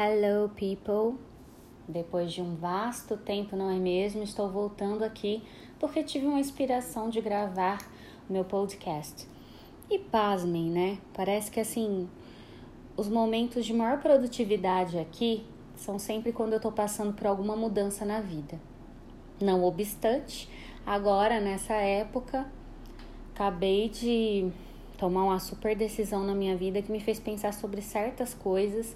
Hello, people! Depois de um vasto tempo, não é mesmo? Estou voltando aqui porque tive uma inspiração de gravar o meu podcast. E pasmem, né? Parece que assim, os momentos de maior produtividade aqui são sempre quando eu tô passando por alguma mudança na vida. Não obstante, agora nessa época, acabei de tomar uma super decisão na minha vida que me fez pensar sobre certas coisas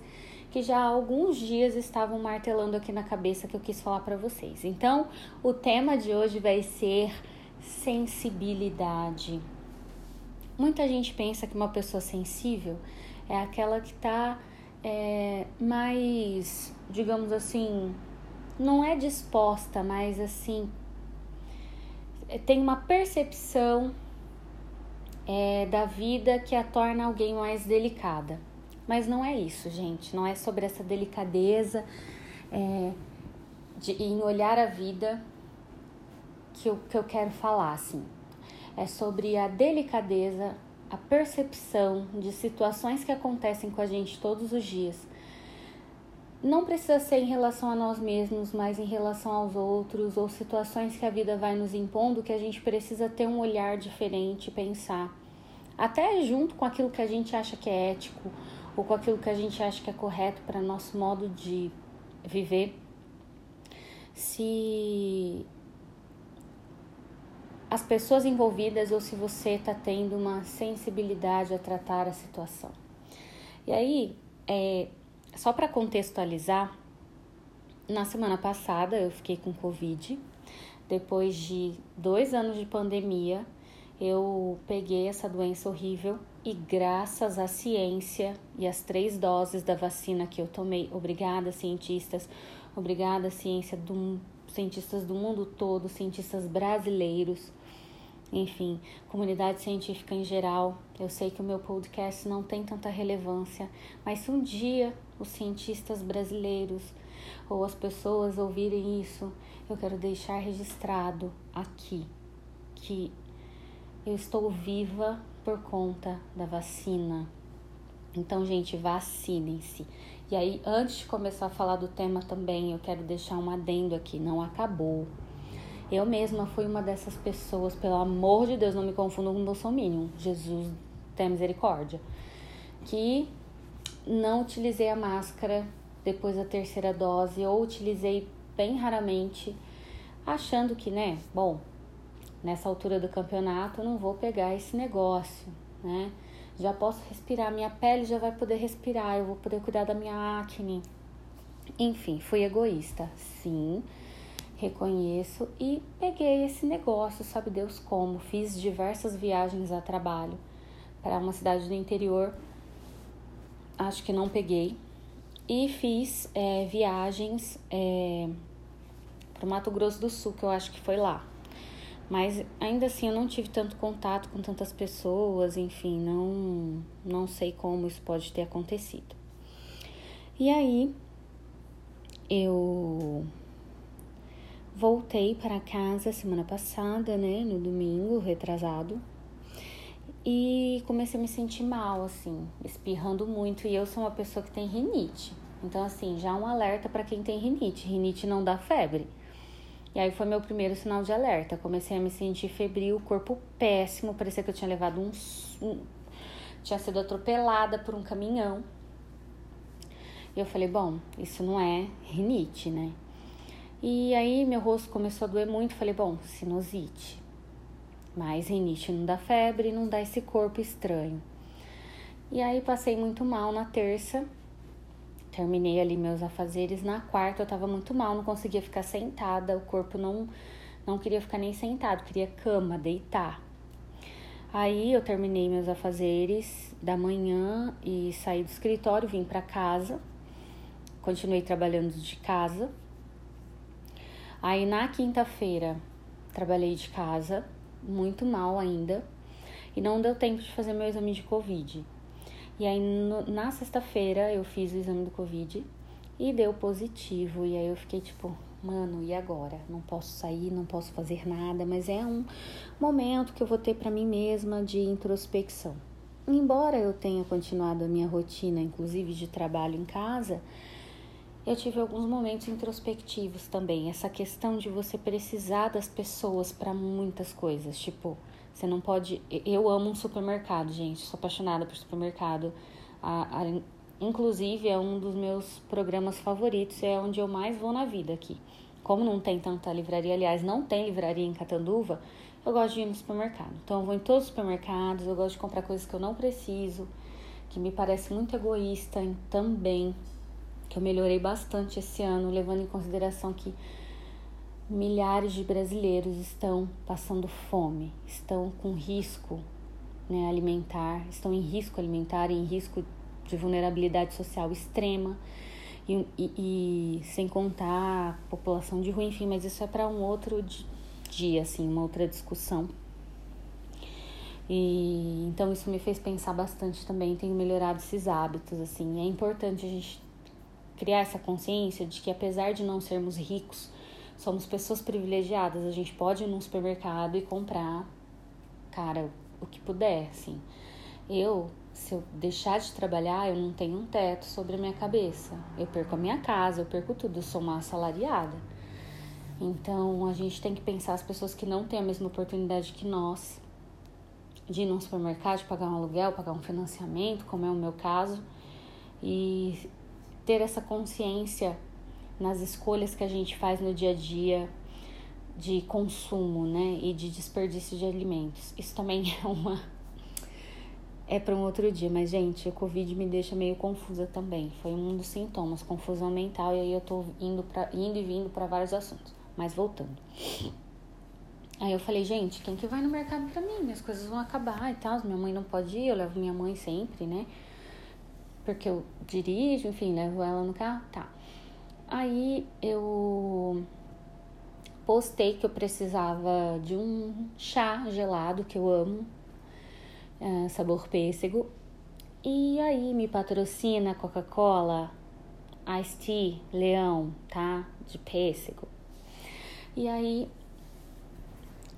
que já há alguns dias estavam martelando aqui na cabeça que eu quis falar para vocês. Então, o tema de hoje vai ser sensibilidade. Muita gente pensa que uma pessoa sensível é aquela que está é, mais, digamos assim, não é disposta, mas assim, tem uma percepção é, da vida que a torna alguém mais delicada. Mas não é isso, gente. Não é sobre essa delicadeza é, de, em olhar a vida que eu, que eu quero falar, assim. É sobre a delicadeza, a percepção de situações que acontecem com a gente todos os dias. Não precisa ser em relação a nós mesmos, mas em relação aos outros, ou situações que a vida vai nos impondo que a gente precisa ter um olhar diferente, pensar. Até junto com aquilo que a gente acha que é ético ou com aquilo que a gente acha que é correto para nosso modo de viver, se as pessoas envolvidas ou se você está tendo uma sensibilidade a tratar a situação. E aí, é, só para contextualizar, na semana passada eu fiquei com Covid. Depois de dois anos de pandemia, eu peguei essa doença horrível e graças à ciência e às três doses da vacina que eu tomei, obrigada cientistas, obrigada ciência do cientistas do mundo todo, cientistas brasileiros, enfim, comunidade científica em geral. Eu sei que o meu podcast não tem tanta relevância, mas se um dia os cientistas brasileiros ou as pessoas ouvirem isso, eu quero deixar registrado aqui que eu estou viva por conta da vacina. Então, gente, vacinem-se. E aí, antes de começar a falar do tema também, eu quero deixar um adendo aqui, não acabou. Eu mesma fui uma dessas pessoas, pelo amor de Deus, não me confundam com Bolsonaro. Jesus tenha misericórdia. Que não utilizei a máscara depois da terceira dose ou utilizei bem raramente, achando que, né, bom, nessa altura do campeonato eu não vou pegar esse negócio, né? Já posso respirar, minha pele já vai poder respirar, eu vou poder cuidar da minha acne. Enfim, fui egoísta, sim, reconheço e peguei esse negócio, sabe Deus como. Fiz diversas viagens a trabalho para uma cidade do interior, acho que não peguei, e fiz é, viagens é, para o Mato Grosso do Sul, que eu acho que foi lá. Mas ainda assim eu não tive tanto contato com tantas pessoas, enfim, não, não sei como isso pode ter acontecido. E aí eu voltei para casa semana passada, né, no domingo, retrasado. E comecei a me sentir mal, assim, espirrando muito. E eu sou uma pessoa que tem rinite. Então, assim, já um alerta para quem tem rinite. Rinite não dá febre. E aí foi meu primeiro sinal de alerta. Comecei a me sentir febril, corpo péssimo, parecia que eu tinha levado um, um tinha sido atropelada por um caminhão. E eu falei, bom, isso não é rinite, né? E aí meu rosto começou a doer muito, falei, bom, sinusite. Mas rinite não dá febre, não dá esse corpo estranho. E aí passei muito mal na terça terminei ali meus afazeres. Na quarta eu tava muito mal, não conseguia ficar sentada, o corpo não, não queria ficar nem sentado, queria cama, deitar. Aí eu terminei meus afazeres da manhã e saí do escritório, vim para casa, continuei trabalhando de casa. Aí na quinta-feira trabalhei de casa, muito mal ainda, e não deu tempo de fazer meu exame de Covid. E aí no, na sexta-feira eu fiz o exame do Covid e deu positivo. E aí eu fiquei tipo, mano, e agora? Não posso sair, não posso fazer nada, mas é um momento que eu vou ter para mim mesma de introspecção. Embora eu tenha continuado a minha rotina, inclusive de trabalho em casa, eu tive alguns momentos introspectivos também. Essa questão de você precisar das pessoas para muitas coisas. Tipo, você não pode. Eu amo um supermercado, gente. Sou apaixonada por supermercado. A, a, inclusive, é um dos meus programas favoritos. É onde eu mais vou na vida aqui. Como não tem tanta livraria, aliás, não tem livraria em Catanduva, eu gosto de ir no supermercado. Então, eu vou em todos os supermercados. Eu gosto de comprar coisas que eu não preciso, que me parece muito egoísta também que eu melhorei bastante esse ano, levando em consideração que milhares de brasileiros estão passando fome, estão com risco né, alimentar, estão em risco alimentar, em risco de vulnerabilidade social extrema. E, e, e, sem contar a população de rua, enfim, mas isso é para um outro dia, assim, uma outra discussão. E então isso me fez pensar bastante também, tenho melhorado esses hábitos, assim, é importante a gente criar essa consciência de que apesar de não sermos ricos, somos pessoas privilegiadas. A gente pode ir num supermercado e comprar, cara, o que puder, assim. Eu, se eu deixar de trabalhar, eu não tenho um teto sobre a minha cabeça. Eu perco a minha casa, eu perco tudo, eu sou uma assalariada. Então, a gente tem que pensar as pessoas que não têm a mesma oportunidade que nós de ir num supermercado, de pagar um aluguel, pagar um financiamento, como é o meu caso, e ter essa consciência nas escolhas que a gente faz no dia a dia de consumo, né, e de desperdício de alimentos. Isso também é uma é para um outro dia, mas gente, o Covid me deixa meio confusa também. Foi um dos sintomas, confusão mental, e aí eu tô indo para indo e vindo para vários assuntos. Mas voltando. Aí eu falei, gente, quem que vai no mercado para mim? Minhas coisas vão acabar e tal. Minha mãe não pode ir, eu levo minha mãe sempre, né? porque eu dirijo, enfim, levo ela no carro, tá. Aí eu postei que eu precisava de um chá gelado que eu amo, é, sabor pêssego. E aí me patrocina Coca-Cola, Ice Tea, Leão, tá? De pêssego. E aí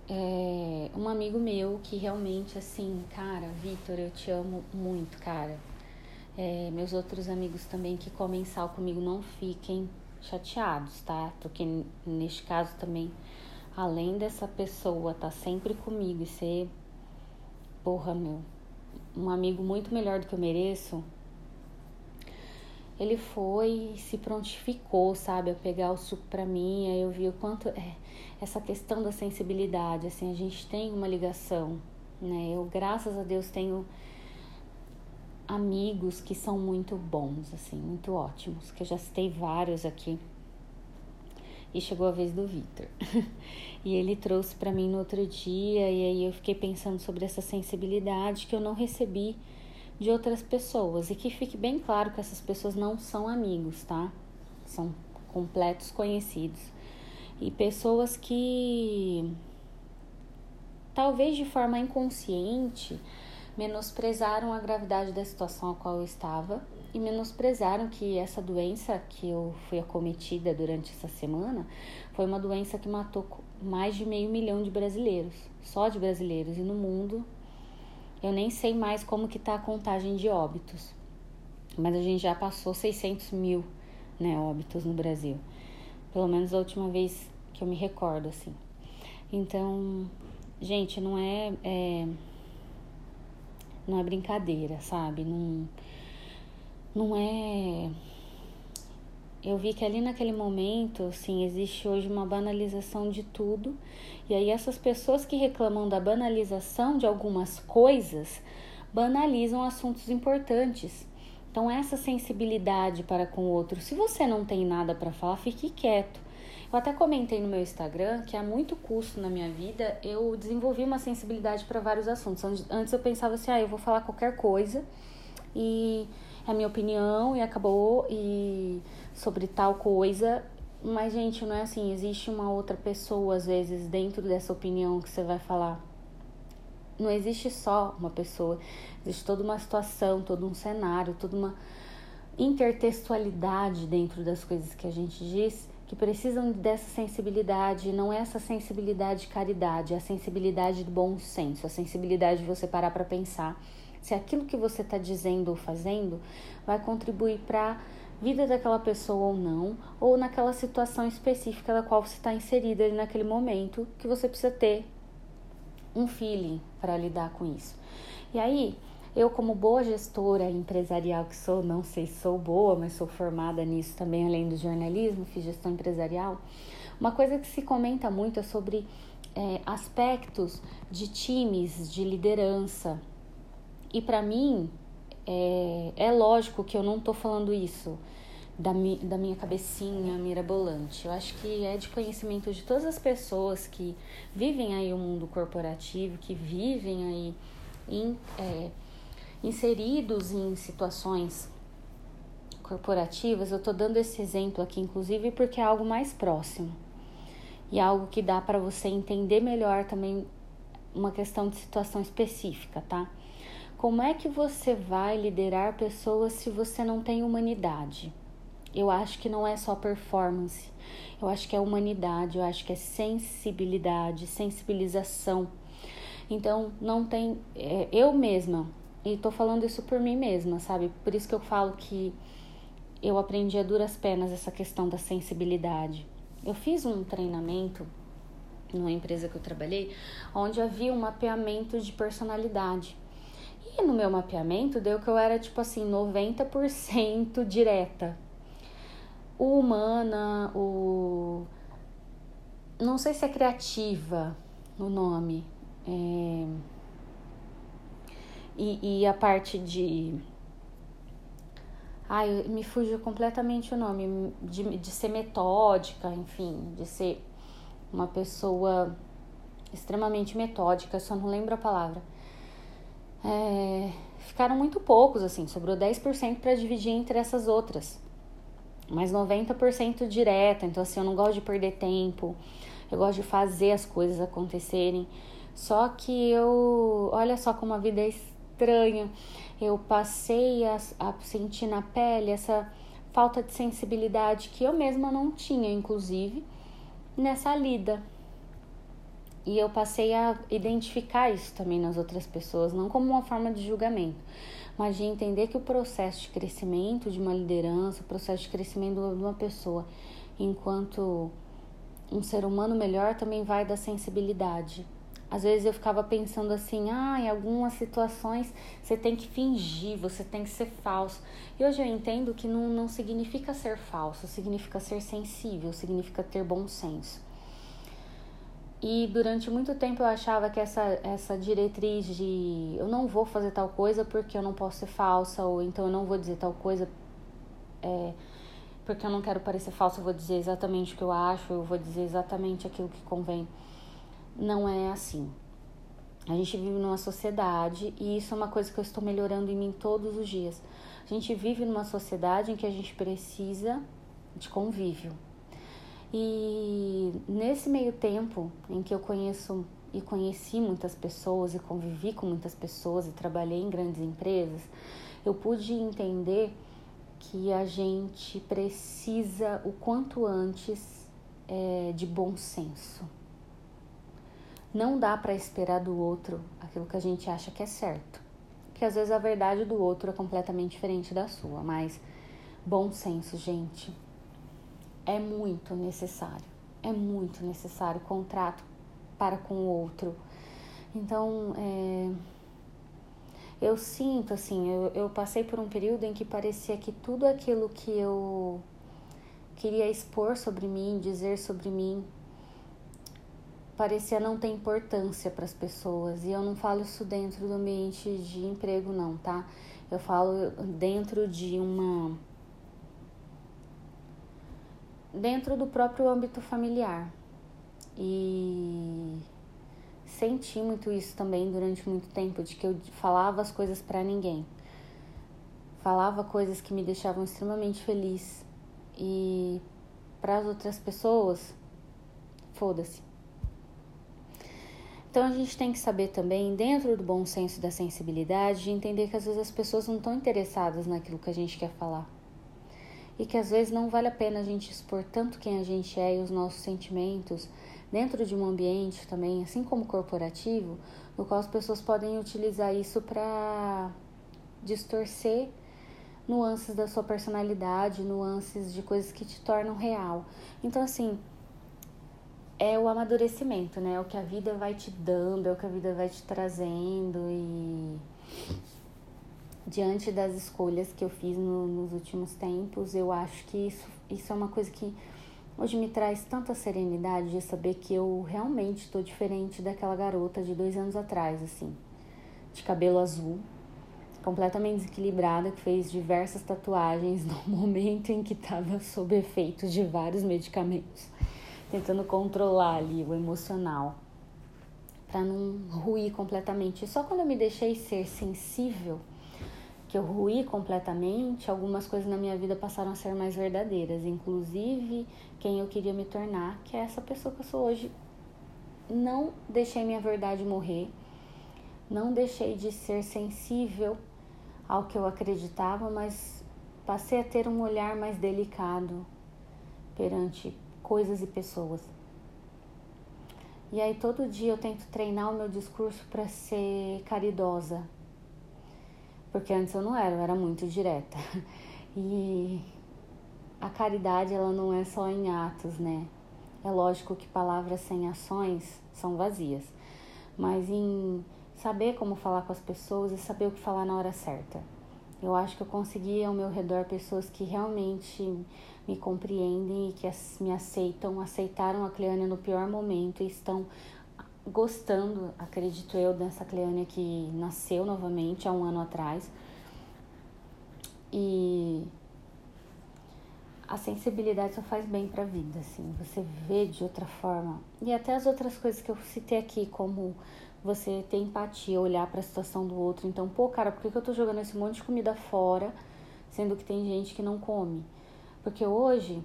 é, um amigo meu que realmente assim, cara, Vitor, eu te amo muito, cara é, meus outros amigos também que comem sal comigo não fiquem chateados, tá? Porque neste caso também, além dessa pessoa estar tá sempre comigo e ser, porra, meu, um amigo muito melhor do que eu mereço, ele foi e se prontificou, sabe, a pegar o suco para mim, aí eu vi o quanto é essa questão da sensibilidade, assim, a gente tem uma ligação, né? Eu, graças a Deus, tenho amigos que são muito bons, assim, muito ótimos, que eu já citei vários aqui. E chegou a vez do Vitor. e ele trouxe para mim no outro dia, e aí eu fiquei pensando sobre essa sensibilidade que eu não recebi de outras pessoas. E que fique bem claro que essas pessoas não são amigos, tá? São completos conhecidos. E pessoas que talvez de forma inconsciente menosprezaram a gravidade da situação a qual eu estava e menosprezaram que essa doença que eu fui acometida durante essa semana foi uma doença que matou mais de meio milhão de brasileiros, só de brasileiros, e no mundo eu nem sei mais como que tá a contagem de óbitos, mas a gente já passou 600 mil né, óbitos no Brasil, pelo menos a última vez que eu me recordo, assim. Então, gente, não é, é não é brincadeira, sabe? Não, não é. Eu vi que ali naquele momento, sim, existe hoje uma banalização de tudo. E aí essas pessoas que reclamam da banalização de algumas coisas banalizam assuntos importantes. Então essa sensibilidade para com o outro, se você não tem nada para falar, fique quieto. Eu até comentei no meu Instagram que há muito custo na minha vida eu desenvolvi uma sensibilidade para vários assuntos. Antes eu pensava assim, ah, eu vou falar qualquer coisa e é a minha opinião e acabou e sobre tal coisa. Mas, gente, não é assim. Existe uma outra pessoa, às vezes, dentro dessa opinião que você vai falar. Não existe só uma pessoa, existe toda uma situação, todo um cenário, toda uma intertextualidade dentro das coisas que a gente diz que precisam dessa sensibilidade, não é essa sensibilidade de caridade, é a sensibilidade do bom senso, a sensibilidade de você parar para pensar se aquilo que você está dizendo ou fazendo vai contribuir para vida daquela pessoa ou não, ou naquela situação específica da qual você está inserida ali naquele momento, que você precisa ter um feeling para lidar com isso. E aí, eu, como boa gestora empresarial que sou, não sei se sou boa, mas sou formada nisso também, além do jornalismo, fiz gestão empresarial. Uma coisa que se comenta muito é sobre é, aspectos de times, de liderança. E para mim, é, é lógico que eu não estou falando isso da, mi, da minha cabecinha mirabolante. Eu acho que é de conhecimento de todas as pessoas que vivem aí o mundo corporativo, que vivem aí em, é, inseridos em situações corporativas. Eu estou dando esse exemplo aqui, inclusive, porque é algo mais próximo e algo que dá para você entender melhor também uma questão de situação específica, tá? Como é que você vai liderar pessoas se você não tem humanidade? Eu acho que não é só performance, eu acho que é humanidade, eu acho que é sensibilidade, sensibilização. Então, não tem. É, eu mesma, e tô falando isso por mim mesma, sabe? Por isso que eu falo que eu aprendi a duras penas essa questão da sensibilidade. Eu fiz um treinamento numa empresa que eu trabalhei, onde havia um mapeamento de personalidade. E no meu mapeamento deu que eu era tipo assim, 90% direta. O humana, o. Não sei se é criativa o nome. É... E, e a parte de. Ai, me fugiu completamente o nome. De, de ser metódica, enfim, de ser uma pessoa extremamente metódica, só não lembro a palavra. É, ficaram muito poucos, assim, sobrou 10% para dividir entre essas outras. Mas 90% direta, então assim, eu não gosto de perder tempo, eu gosto de fazer as coisas acontecerem. Só que eu, olha só como a vida é estranha. Eu passei a, a sentir na pele essa falta de sensibilidade que eu mesma não tinha, inclusive, nessa lida. E eu passei a identificar isso também nas outras pessoas, não como uma forma de julgamento, mas de entender que o processo de crescimento de uma liderança, o processo de crescimento de uma pessoa enquanto um ser humano melhor também vai da sensibilidade. Às vezes eu ficava pensando assim, ah, em algumas situações você tem que fingir, você tem que ser falso. E hoje eu entendo que não, não significa ser falso, significa ser sensível, significa ter bom senso. E durante muito tempo eu achava que essa, essa diretriz de eu não vou fazer tal coisa porque eu não posso ser falsa, ou então eu não vou dizer tal coisa é, porque eu não quero parecer falsa, eu vou dizer exatamente o que eu acho, eu vou dizer exatamente aquilo que convém não é assim. A gente vive numa sociedade e isso é uma coisa que eu estou melhorando em mim todos os dias. A gente vive numa sociedade em que a gente precisa de convívio. E nesse meio tempo em que eu conheço e conheci muitas pessoas e convivi com muitas pessoas e trabalhei em grandes empresas, eu pude entender que a gente precisa o quanto antes é, de bom senso não dá para esperar do outro aquilo que a gente acha que é certo. Que às vezes a verdade do outro é completamente diferente da sua, mas bom senso, gente, é muito necessário. É muito necessário contrato para com o outro. Então, é, eu sinto assim, eu, eu passei por um período em que parecia que tudo aquilo que eu queria expor sobre mim, dizer sobre mim, parecia não ter importância para as pessoas. E eu não falo isso dentro do ambiente de emprego, não, tá? Eu falo dentro de uma. dentro do próprio âmbito familiar. E senti muito isso também durante muito tempo, de que eu falava as coisas para ninguém. Falava coisas que me deixavam extremamente feliz. E para as outras pessoas, foda-se então a gente tem que saber também, dentro do bom senso da sensibilidade, de entender que às vezes as pessoas não estão interessadas naquilo que a gente quer falar. E que às vezes não vale a pena a gente expor tanto quem a gente é e os nossos sentimentos dentro de um ambiente também, assim como corporativo, no qual as pessoas podem utilizar isso para distorcer nuances da sua personalidade, nuances de coisas que te tornam real. Então, assim, é o amadurecimento, né? É o que a vida vai te dando, é o que a vida vai te trazendo e diante das escolhas que eu fiz no, nos últimos tempos, eu acho que isso, isso é uma coisa que hoje me traz tanta serenidade de saber que eu realmente estou diferente daquela garota de dois anos atrás, assim, de cabelo azul, completamente desequilibrada, que fez diversas tatuagens no momento em que estava sob efeitos de vários medicamentos, tentando controlar ali o emocional para não ruir completamente. Só quando eu me deixei ser sensível, que eu ruí completamente, algumas coisas na minha vida passaram a ser mais verdadeiras, inclusive quem eu queria me tornar, que é essa pessoa que eu sou hoje. Não deixei minha verdade morrer, não deixei de ser sensível ao que eu acreditava, mas passei a ter um olhar mais delicado perante coisas e pessoas. E aí todo dia eu tento treinar o meu discurso para ser caridosa. Porque antes eu não era, eu era muito direta. E a caridade ela não é só em atos, né? É lógico que palavras sem ações são vazias, mas em saber como falar com as pessoas e saber o que falar na hora certa. Eu acho que eu consegui ao meu redor pessoas que realmente me compreendem e que me aceitam, aceitaram a Cleânia no pior momento e estão gostando, acredito eu, dessa Cleânia que nasceu novamente há um ano atrás. E a sensibilidade só faz bem para a vida, assim, você vê de outra forma. E até as outras coisas que eu citei aqui, como você ter empatia, olhar para a situação do outro. Então, pô, cara, por que eu tô jogando esse monte de comida fora, sendo que tem gente que não come? Porque hoje,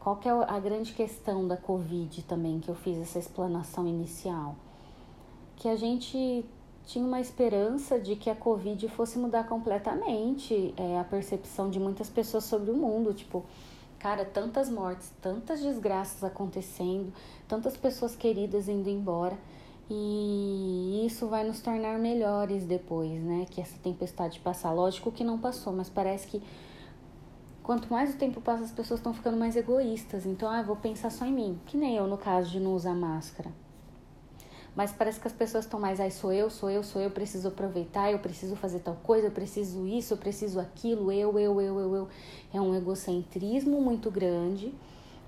qual que é a grande questão da Covid também, que eu fiz essa explanação inicial? Que a gente tinha uma esperança de que a Covid fosse mudar completamente é, a percepção de muitas pessoas sobre o mundo. Tipo, cara, tantas mortes, tantas desgraças acontecendo, tantas pessoas queridas indo embora. E isso vai nos tornar melhores depois, né? Que essa tempestade passar. Lógico que não passou, mas parece que quanto mais o tempo passa, as pessoas estão ficando mais egoístas. Então, ah, vou pensar só em mim. Que nem eu no caso de não usar máscara. Mas parece que as pessoas estão mais, ai, sou eu, sou eu, sou eu, preciso aproveitar, eu preciso fazer tal coisa, eu preciso isso, eu preciso aquilo, eu, eu, eu, eu, eu. É um egocentrismo muito grande,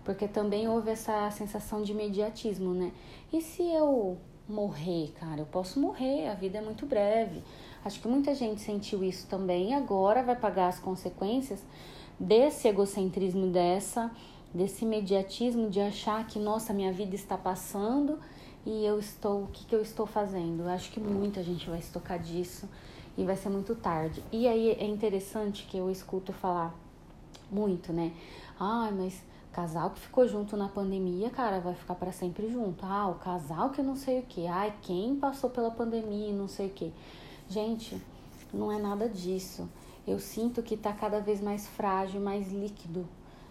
porque também houve essa sensação de imediatismo, né? E se eu morrer, cara. Eu posso morrer, a vida é muito breve. Acho que muita gente sentiu isso também e agora vai pagar as consequências desse egocentrismo dessa, desse imediatismo de achar que nossa, minha vida está passando e eu estou, o que, que eu estou fazendo? Acho que muita gente vai se tocar disso e vai ser muito tarde. E aí é interessante que eu escuto falar muito, né? Ai, ah, mas Casal que ficou junto na pandemia, cara, vai ficar para sempre junto. Ah, o casal que não sei o que. Ai, quem passou pela pandemia e não sei o que. Gente, não é nada disso. Eu sinto que tá cada vez mais frágil, mais líquido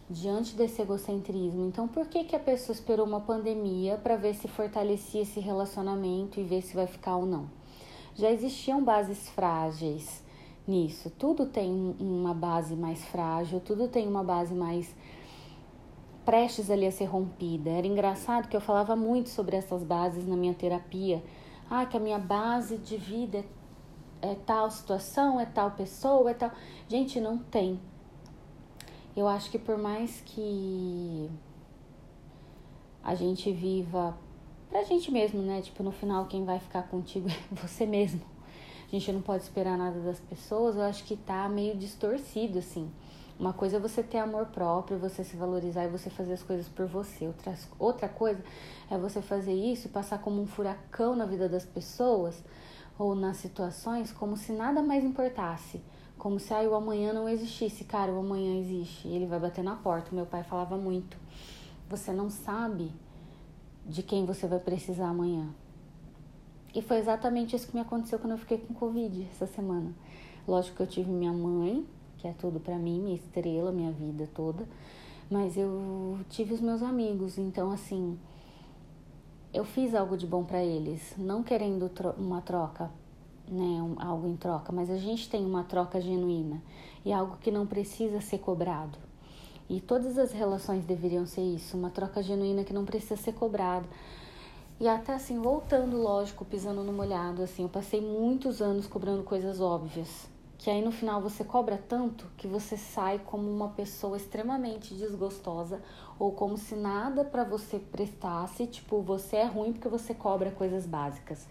diante desse egocentrismo. Então, por que que a pessoa esperou uma pandemia para ver se fortalecia esse relacionamento e ver se vai ficar ou não? Já existiam bases frágeis nisso. Tudo tem uma base mais frágil, tudo tem uma base mais prestes ali a ser rompida. Era engraçado que eu falava muito sobre essas bases na minha terapia. Ah, que a minha base de vida é, é tal situação, é tal pessoa, é tal. Gente, não tem. Eu acho que por mais que a gente viva pra gente mesmo, né? Tipo, no final quem vai ficar contigo é você mesmo. A gente não pode esperar nada das pessoas. Eu acho que tá meio distorcido assim. Uma coisa é você ter amor próprio, você se valorizar e você fazer as coisas por você. Outra, outra coisa é você fazer isso e passar como um furacão na vida das pessoas ou nas situações como se nada mais importasse. Como se ah, o amanhã não existisse. Cara, o amanhã existe. E ele vai bater na porta. Meu pai falava muito. Você não sabe de quem você vai precisar amanhã. E foi exatamente isso que me aconteceu quando eu fiquei com Covid essa semana. Lógico que eu tive minha mãe, que é tudo para mim, minha estrela, minha vida toda. Mas eu tive os meus amigos, então assim, eu fiz algo de bom para eles, não querendo tro uma troca, né, um, algo em troca, mas a gente tem uma troca genuína e algo que não precisa ser cobrado. E todas as relações deveriam ser isso, uma troca genuína que não precisa ser cobrada. E até assim, voltando, lógico, pisando no molhado, assim, eu passei muitos anos cobrando coisas óbvias que aí no final você cobra tanto que você sai como uma pessoa extremamente desgostosa ou como se nada para você prestasse, tipo, você é ruim porque você cobra coisas básicas.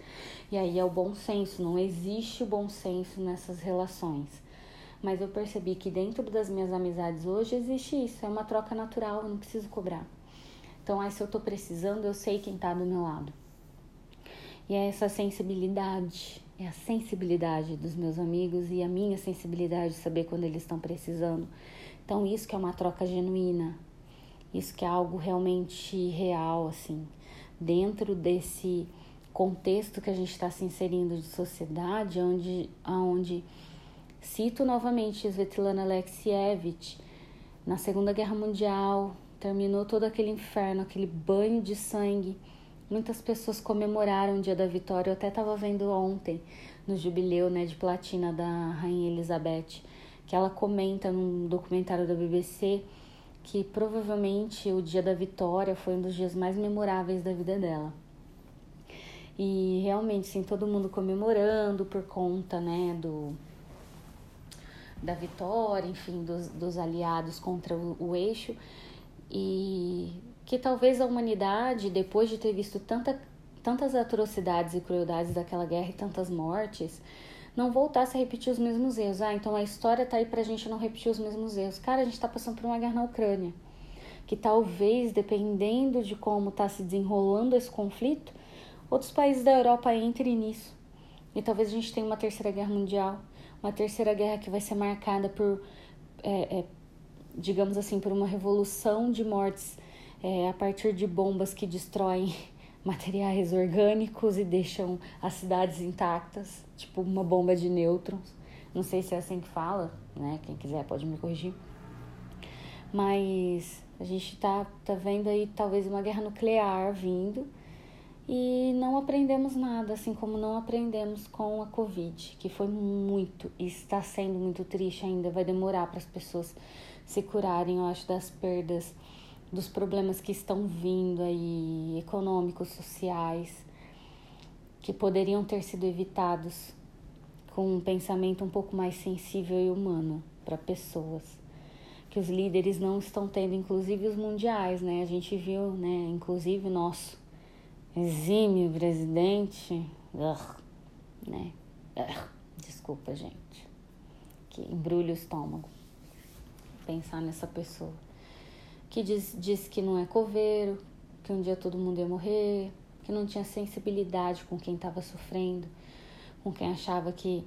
E aí é o bom senso, não existe o bom senso nessas relações. Mas eu percebi que dentro das minhas amizades hoje existe isso, é uma troca natural, eu não preciso cobrar. Então, aí se eu tô precisando, eu sei quem tá do meu lado. E é essa sensibilidade é a sensibilidade dos meus amigos e a minha sensibilidade de saber quando eles estão precisando. Então, isso que é uma troca genuína, isso que é algo realmente real, assim, dentro desse contexto que a gente está se inserindo de sociedade, onde, onde cito novamente Svetlana Alexievich, na Segunda Guerra Mundial, terminou todo aquele inferno, aquele banho de sangue Muitas pessoas comemoraram o dia da vitória. Eu até estava vendo ontem, no jubileu né, de platina da Rainha Elizabeth, que ela comenta num documentário da BBC que provavelmente o dia da vitória foi um dos dias mais memoráveis da vida dela. E realmente, sim, todo mundo comemorando por conta, né, do da vitória, enfim, dos, dos aliados contra o, o eixo. E que talvez a humanidade, depois de ter visto tanta, tantas atrocidades e crueldades daquela guerra e tantas mortes, não voltasse a repetir os mesmos erros. Ah, então a história tá aí pra gente não repetir os mesmos erros. Cara, a gente tá passando por uma guerra na Ucrânia, que talvez, dependendo de como tá se desenrolando esse conflito, outros países da Europa entrem nisso. E talvez a gente tenha uma terceira guerra mundial, uma terceira guerra que vai ser marcada por, é, é, digamos assim, por uma revolução de mortes é, a partir de bombas que destroem materiais orgânicos e deixam as cidades intactas, tipo uma bomba de nêutrons. Não sei se é assim que fala, né? Quem quiser pode me corrigir. Mas a gente tá, tá vendo aí talvez uma guerra nuclear vindo e não aprendemos nada, assim como não aprendemos com a Covid, que foi muito e está sendo muito triste ainda. Vai demorar para as pessoas se curarem, eu acho, das perdas dos problemas que estão vindo aí, econômicos, sociais, que poderiam ter sido evitados com um pensamento um pouco mais sensível e humano para pessoas. Que os líderes não estão tendo, inclusive os mundiais, né? A gente viu, né? Inclusive o nosso exímio presidente, né? desculpa, gente, que embrulha o estômago pensar nessa pessoa que diz, disse que não é coveiro, que um dia todo mundo ia morrer, que não tinha sensibilidade com quem estava sofrendo, com quem achava que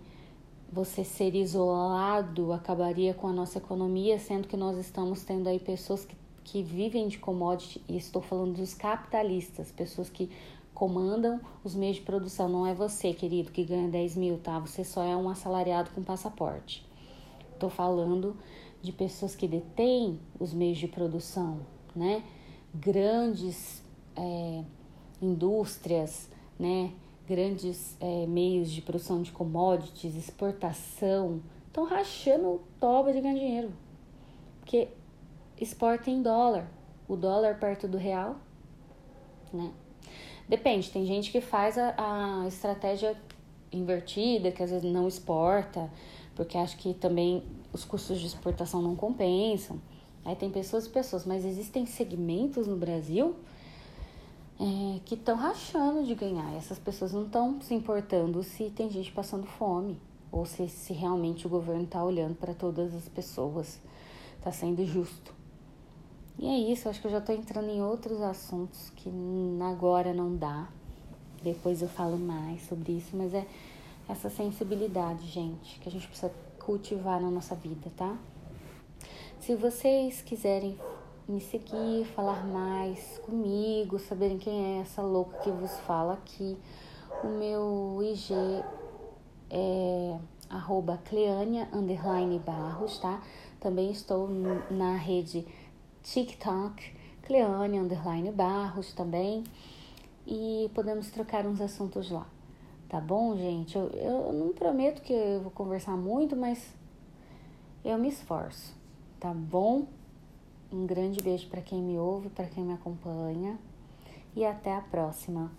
você ser isolado acabaria com a nossa economia, sendo que nós estamos tendo aí pessoas que, que vivem de commodity, e estou falando dos capitalistas, pessoas que comandam os meios de produção. Não é você, querido, que ganha 10 mil, tá? Você só é um assalariado com passaporte. Estou falando de pessoas que detêm os meios de produção, né? Grandes é, indústrias, né? Grandes é, meios de produção de commodities, exportação, estão rachando toba de ganhar dinheiro. Porque exporta em dólar. O dólar perto do real, né? Depende, tem gente que faz a, a estratégia invertida, que às vezes não exporta, porque acho que também os custos de exportação não compensam. Aí tem pessoas e pessoas, mas existem segmentos no Brasil é, que estão rachando de ganhar. Essas pessoas não estão se importando se tem gente passando fome ou se, se realmente o governo está olhando para todas as pessoas, está sendo justo. E é isso, acho que eu já estou entrando em outros assuntos que agora não dá. Depois eu falo mais sobre isso, mas é essa sensibilidade, gente, que a gente precisa cultivar na nossa vida, tá? Se vocês quiserem me seguir, falar mais comigo, saberem quem é essa louca que vos fala aqui, o meu IG é arroba Cleania underline Barros, tá? Também estou na rede TikTok, Cleania underline Barros também. E podemos trocar uns assuntos lá Tá bom, gente? Eu, eu não prometo que eu vou conversar muito, mas eu me esforço. Tá bom? Um grande beijo para quem me ouve, para quem me acompanha e até a próxima.